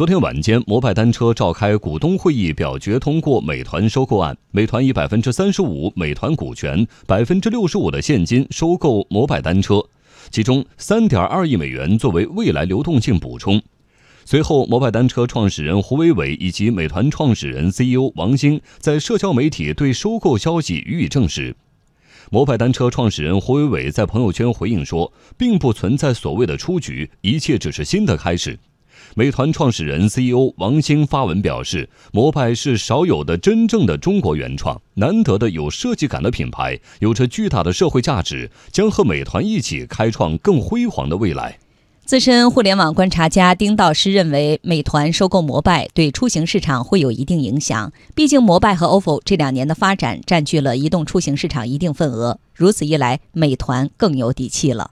昨天晚间，摩拜单车召开股东会议，表决通过美团收购案。美团以百分之三十五美团股权、百分之六十五的现金收购摩拜单车，其中三点二亿美元作为未来流动性补充。随后，摩拜单车创始人胡伟伟以及美团创始人 CEO 王兴在社交媒体对收购消息予以证实。摩拜单车创始人胡伟伟在朋友圈回应说：“并不存在所谓的出局，一切只是新的开始。”美团创始人 CEO 王兴发文表示：“摩拜是少有的真正的中国原创，难得的有设计感的品牌，有着巨大的社会价值，将和美团一起开创更辉煌的未来。”资深互联网观察家丁道师认为，美团收购摩拜对出行市场会有一定影响。毕竟，摩拜和 ofo 这两年的发展占据了移动出行市场一定份额，如此一来，美团更有底气了。